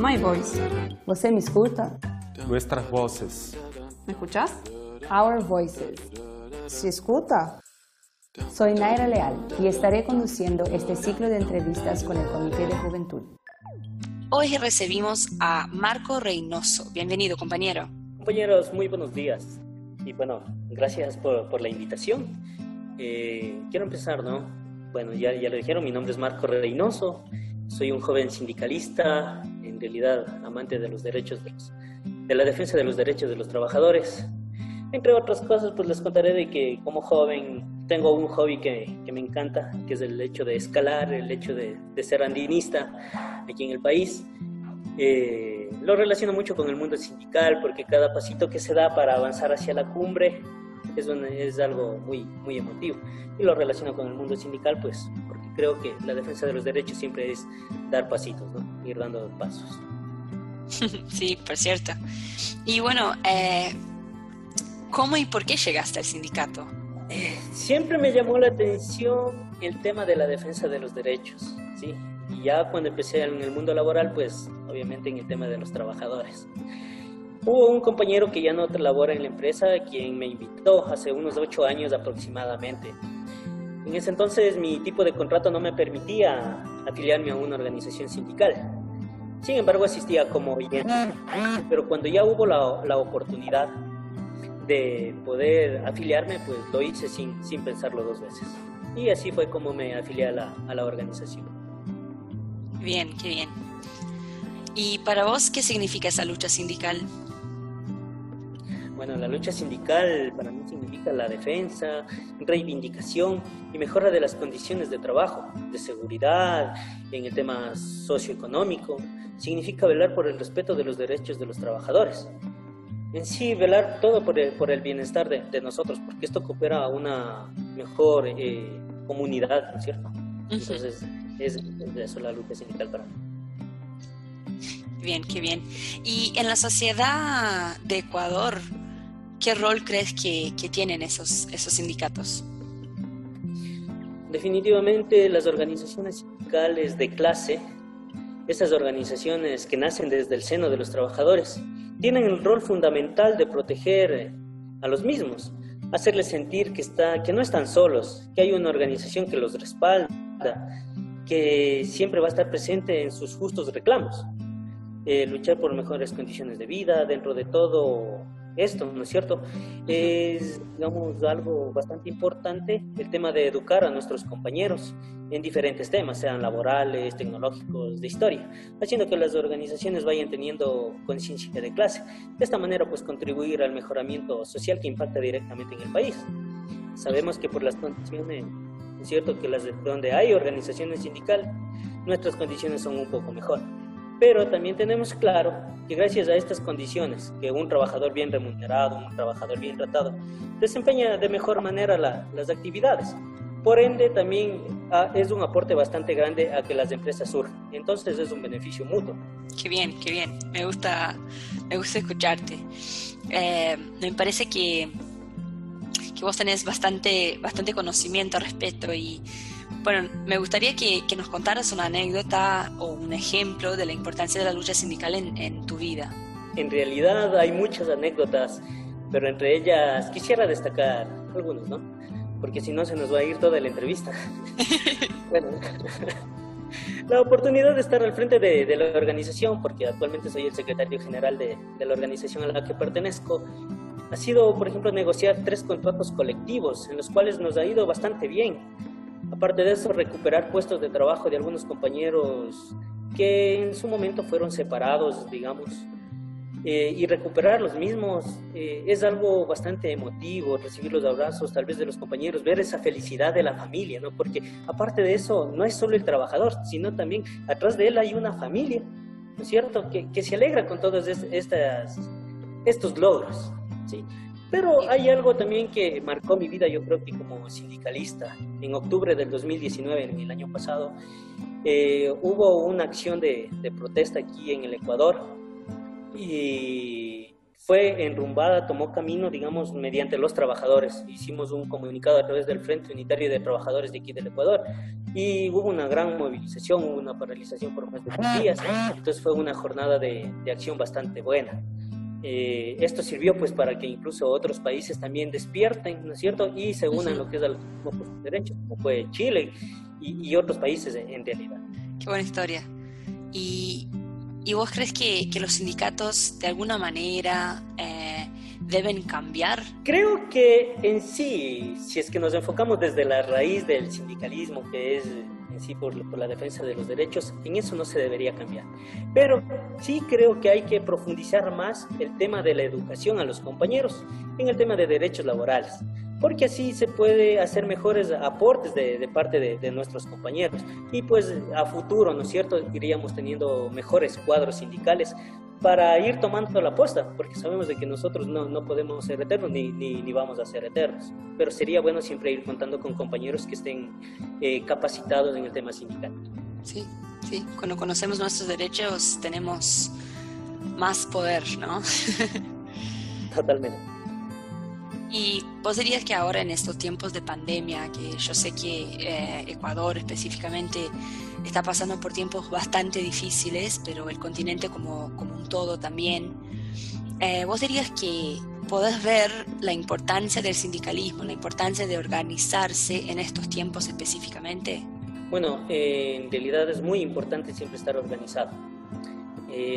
My voice. ¿Você me escuta? Nuestras voces. ¿Me escuchas? Our Voices. ¿Se escuta? Soy Naira Leal y estaré conduciendo este ciclo de entrevistas con el Comité de Juventud. Hoy recibimos a Marco Reynoso. Bienvenido, compañero. Compañeros, muy buenos días. Y bueno, gracias por, por la invitación. Eh, quiero empezar, ¿no? Bueno, ya, ya lo dijeron, mi nombre es Marco Reynoso. Soy un joven sindicalista, amante de los derechos de, los, la defensa de los derechos de los trabajadores. Entre otras cosas, pues les contaré de que como joven tengo un hobby que, me encanta, que es el hecho de escalar, el hecho de, ser andinista aquí en el país. Eh, lo relaciono mucho con el mundo sindical porque cada pasito que se da para avanzar hacia la cumbre es, es algo muy, muy emotivo. Y lo relaciono con el mundo sindical, pues creo que la defensa de los derechos siempre es dar pasitos, ¿no? ir dando pasos. Sí, por cierto. Y bueno, eh, ¿cómo y por qué llegaste al sindicato? Eh, siempre me llamó la atención el tema de la defensa de los derechos, ¿sí? Y ya cuando empecé en el mundo laboral, pues obviamente en el tema de los trabajadores. Hubo un compañero que ya no labora en la empresa, quien me invitó hace unos ocho años aproximadamente. En ese entonces mi tipo de contrato no me permitía afiliarme a una organización sindical. Sin embargo, asistía como oyente. Pero cuando ya hubo la, la oportunidad de poder afiliarme, pues lo hice sin, sin pensarlo dos veces. Y así fue como me afilié a la, a la organización. Bien, qué bien. ¿Y para vos qué significa esa lucha sindical? Bueno, la lucha sindical para mí significa la defensa, reivindicación y mejora de las condiciones de trabajo, de seguridad, en el tema socioeconómico. Significa velar por el respeto de los derechos de los trabajadores. En sí, velar todo por el, por el bienestar de, de nosotros, porque esto coopera a una mejor eh, comunidad, ¿no es cierto? Entonces, es, es eso la lucha sindical para mí. Bien, qué bien. Y en la sociedad de Ecuador, ¿qué rol crees que, tienen esos, esos sindicatos? Definitivamente las organizaciones sindicales de clase, esas organizaciones que nacen desde el seno de los trabajadores, tienen el rol fundamental de proteger a los mismos, hacerles sentir que, está, que no están solos, que hay una organización que los respalda, que siempre va a estar presente en sus justos reclamos. Eh, luchar por mejores condiciones de vida, dentro de todo esto, ¿no es cierto? Es, digamos, algo bastante importante el tema de educar a nuestros compañeros en diferentes temas, sean laborales, tecnológicos, de historia, haciendo que las organizaciones vayan teniendo conciencia de clase. De esta manera, pues, contribuir al mejoramiento social que impacta directamente en el país. Sabemos que por las condiciones, es cierto que las de donde hay organizaciones sindicales, nuestras condiciones son un poco mejor. Pero también tenemos claro que gracias a estas condiciones, que un trabajador bien remunerado, un trabajador bien tratado, desempeña de mejor manera la, las actividades. Por ende, también ah, es un aporte bastante grande a que las empresas surjan. Entonces es un beneficio mutuo. Qué bien, qué bien. Me gusta, me gusta escucharte. Eh, me parece que, que vos tenés bastante, bastante conocimiento al respecto y bueno, me gustaría que, que, nos contaras una anécdota o un ejemplo de la importancia de la lucha sindical en, en, tu vida. En realidad hay muchas anécdotas, pero entre ellas quisiera destacar algunos, ¿no? Porque si no se nos va a ir toda la entrevista. bueno, la oportunidad de estar al frente de, de, la organización, porque actualmente soy el secretario general de, de la organización a la que pertenezco, ha sido, por ejemplo, negociar tres contratos colectivos, en los cuales nos ha ido bastante bien Aparte de eso, recuperar puestos de trabajo de algunos compañeros que en su momento fueron separados, digamos, eh, y recuperar los mismos eh, es algo bastante emotivo, recibir los abrazos tal vez de los compañeros, ver esa felicidad de la familia, ¿no? Porque aparte de eso, no es solo el trabajador, sino también atrás de él hay una familia ¿no es cierto? Que, que se alegra con todos estas, estos logros, ¿sí? Pero hay algo también que marcó mi vida, yo creo que como sindicalista. En octubre del 2019, en el año pasado, eh, hubo una acción de, de, protesta aquí en el Ecuador y fue enrumbada, tomó camino, digamos, mediante los trabajadores. Hicimos un comunicado a través del Frente Unitario de Trabajadores de aquí del Ecuador y hubo una gran movilización, hubo una paralización por más de tres días. Entonces fue una jornada de, de acción bastante buena. Eh, esto sirvió pues para que incluso otros países también despierten, ¿no es cierto? Y se unan lo que es el los derechos, como fue Chile y, y otros países en, en, realidad. Qué buena historia. ¿Y, y vos crees que, que, los sindicatos de alguna manera eh, deben cambiar? Creo que en sí, si es que nos enfocamos desde la raíz del sindicalismo, que es sí por, por, la defensa de los derechos, en eso no se debería cambiar. Pero sí creo que hay que profundizar más el tema de la educación a los compañeros en el tema de derechos laborales, porque así se puede hacer mejores aportes de, de parte de, de, nuestros compañeros y pues a futuro, ¿no es cierto?, iríamos teniendo mejores cuadros sindicales para ir tomando la posta, porque sabemos de que nosotros no, no podemos ser eternos ni, ni, ni, vamos a ser eternos, pero sería bueno siempre ir contando con compañeros que estén eh, capacitados en el tema sindical. Sí, sí, cuando conocemos nuestros derechos tenemos más poder, ¿no? Totalmente. Y vos dirías que ahora en estos tiempos de pandemia, que yo sé que eh, Ecuador específicamente está pasando por tiempos bastante difíciles, pero el continente como, como un todo también, eh, vos dirías que podés ver la importancia del sindicalismo, la importancia de organizarse en estos tiempos específicamente. Bueno, eh, en realidad es muy importante siempre estar organizado.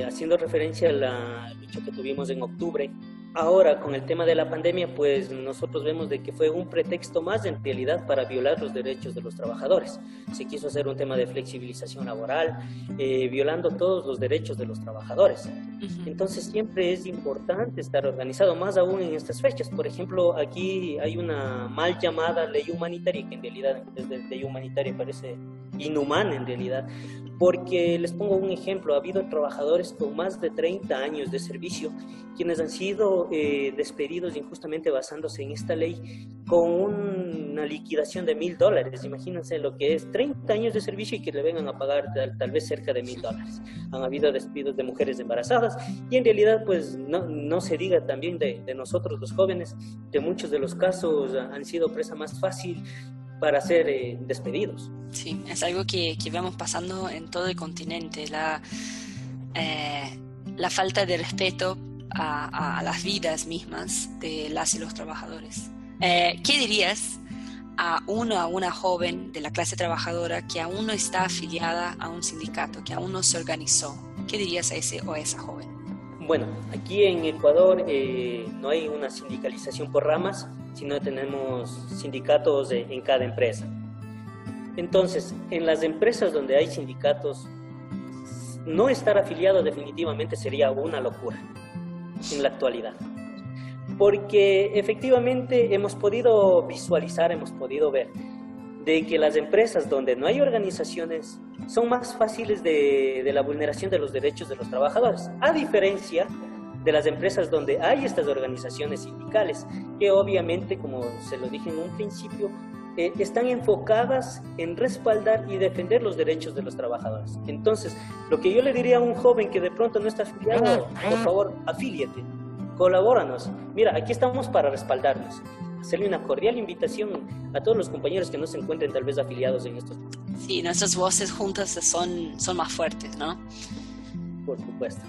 Haciendo referencia a la lucha que tuvimos en octubre, Ahora, con el tema de la pandemia, pues nosotros vemos de que fue un pretexto más en realidad para violar los derechos de los trabajadores. Se quiso hacer un tema de flexibilización laboral, eh, violando todos los derechos de los trabajadores. Entonces siempre es importante estar organizado, más aún en estas fechas. Por ejemplo, aquí hay una mal llamada ley humanitaria, que en realidad desde ley humanitaria parece inhumana en realidad, porque les pongo un ejemplo, ha habido trabajadores con más de 30 años de servicio quienes han sido eh, despedidos injustamente basándose en esta ley con una liquidación de mil dólares. Imagínense lo que es 30 años de servicio y que le vengan a pagar tal, tal vez cerca de mil dólares. Han habido despidos de mujeres embarazadas y en realidad pues no, no se diga también de, de nosotros los jóvenes, que muchos de los casos han sido presa más fácil para ser eh, despedidos. Sí, es algo que, que, vemos pasando en todo el continente, la, eh, la falta de respeto a, a, las vidas mismas de las y los trabajadores. Eh, ¿Qué dirías a uno a una joven de la clase trabajadora que aún no está afiliada a un sindicato, que aún no se organizó? ¿Qué dirías a ese o a esa joven? Bueno, aquí en Ecuador eh, no hay una sindicalización por ramas, sino tenemos sindicatos de, en cada empresa. Entonces, en las empresas donde hay sindicatos, no estar afiliado definitivamente sería una locura en la actualidad. Porque efectivamente hemos podido visualizar, hemos podido ver de que las empresas donde no hay organizaciones son más fáciles de, la vulneración de los derechos de los trabajadores, a diferencia de las empresas donde hay estas organizaciones sindicales, que obviamente, como se lo dije en un principio, eh, están enfocadas en respaldar y defender los derechos de los trabajadores. Entonces, lo que yo le diría a un joven que de pronto no está afiliado, por favor, afíliate, colabóranos. Mira, aquí estamos para respaldarnos. Hacerle una cordial invitación a todos los compañeros que no se encuentren tal vez afiliados en estos. Sí, nuestras voces juntas son, son más fuertes, ¿no? Por supuesto.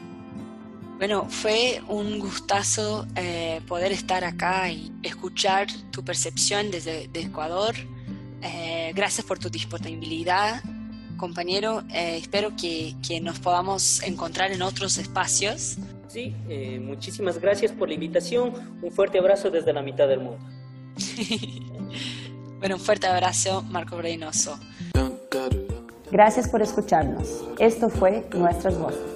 Bueno, fue un gustazo eh, poder estar acá y escuchar tu percepción desde de Ecuador. Eh, gracias por tu disponibilidad, compañero. Eh, espero que, que, nos podamos encontrar en otros espacios. Sí, eh, muchísimas gracias por la invitación. Un fuerte abrazo desde la mitad del mundo. bueno, un fuerte abrazo, Marco Reynoso. Gracias por escucharnos. Esto fue Nuestras Voces.